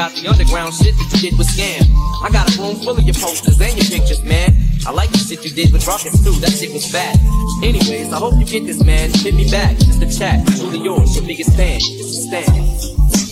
Got the underground shit that you did with Skam. I got a room full of your posters and your pictures, man. I like the shit you did with Rawkus too, that shit was fat. Anyways, I hope you get this, man. Hit me back, just the chat. Truly yours, your biggest fan. A Stan.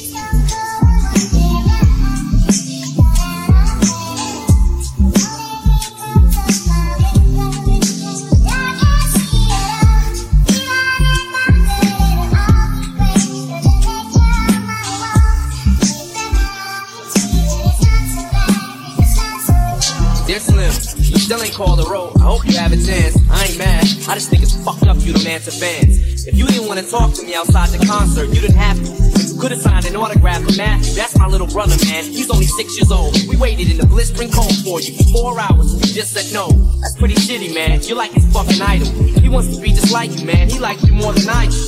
You still ain't called a road. I hope you have a chance. I ain't mad. I just think it's fucked up you don't answer fans. If you didn't want to talk to me outside the concert, you didn't have to. You could have signed an autograph for Matthew. That's my little brother, man. He's only six years old. We waited in the blistering cold for you for four hours. You just said no. That's pretty shitty, man. You're like his fucking idol. He wants to be just like you, man. He likes you more than I do.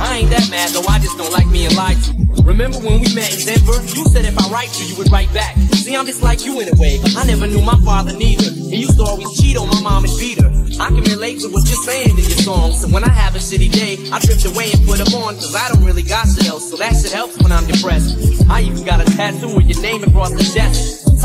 I ain't that mad though, I just don't like being lied to. Remember when we met in Denver? You said if I write to you, you would write back. See, I'm just like you in a way. I never knew my father neither. He used to always cheat on my mom and beat her. I can relate to what you're saying in your songs. So when I have a shitty day, I drift away and put them on. Cause I don't really got sales, so that shit helps when I'm depressed. I even got a tattoo with your name across the chest.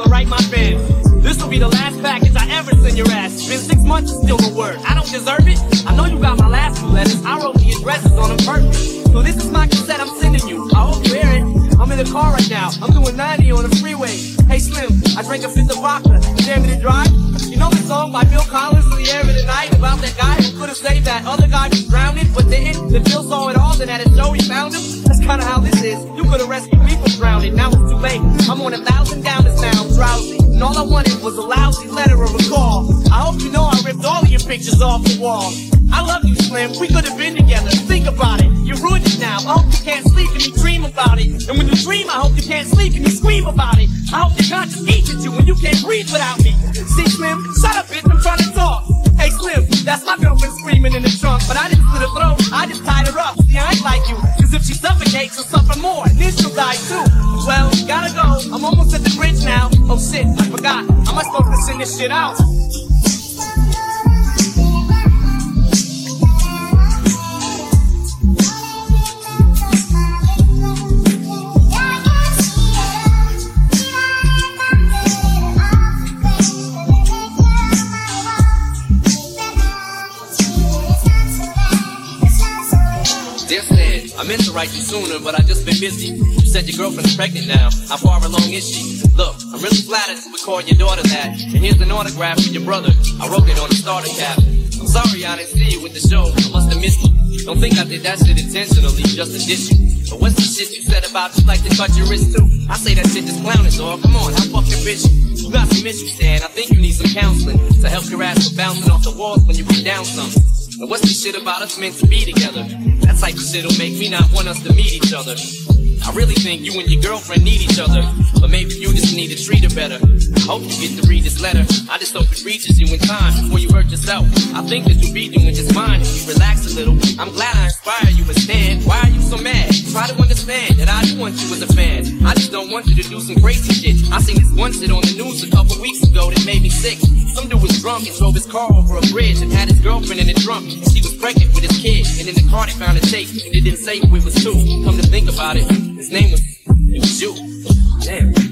And write my fans. This will be the last package I ever send your ass. It's been six months and still no word. I don't deserve it. I know you got my last two letters. I wrote the addresses on them perfect. So this is my cassette I'm sending you. I hope you hear it. I'm in the car right now. I'm doing 90 on the freeway. Hey Slim, I drank a fifth of vodka. Damn to drive. You know the song by Phil Collins in the air of the night about that guy who could have saved that other guy from drowning, but didn't. The Phil saw it all, then at a show he found him. That's kinda how this is. You could have rescued me from drowning. Now it's too late. I'm on a thousand all I wanted was a lousy letter of a call. I hope you know I ripped all of your pictures off the wall. I love you, Slim. We could have been together. Think about it. You ruined it now. I hope you can't sleep and you dream about it. And when you dream, I hope you can't sleep and you scream about it. I hope your conscience eats at you when you can't breathe without me. See, Slim, shut up, bitch. I'm trying to talk. Hey, Slim, that's my girlfriend screaming in the trunk. But I didn't slit her throat. I just tied her up. See, I ain't like you. Cause if she suffocates, she'll suffer more. And then she'll die too. Supposed to send this shit out? I meant to write you sooner, but I just been busy. Said your girlfriend's pregnant now. How far along is she? Look, I'm really flattered to record your daughter that. And here's an autograph for your brother. I wrote it on the starter cap. I'm sorry I didn't see you with the show. I must have missed you. Don't think I did that shit intentionally, just to diss you. But what's the shit you said about you like to cut your wrist too? I say that shit just clowning, dog. Come on, how fucking bitch you? Got some issues, Dan. I think you need some counseling to help your ass from bouncing off the walls when you get down some. And what's the shit about us meant to be together? That type of shit'll make me not want us to meet each other. I really think you and your girlfriend need each other, but maybe you just need to treat her better. I hope you get to read this letter. I just hope it reaches you in time before you hurt yourself. I think that you'll be doing just fine if you relax a little. I'm glad I inspire you, Stan. Why are you so mad? Try to understand that I do want you as a fan. I just don't want you to do some crazy shit. I seen this one shit on the news a couple weeks ago that made me sick. Some dude was drunk and drove his car over a bridge and had his girlfriend in the trunk. She was pregnant with his kid, and in the car they found a tape, and it didn't say who it was to. Come to think about it, his name was, it was you.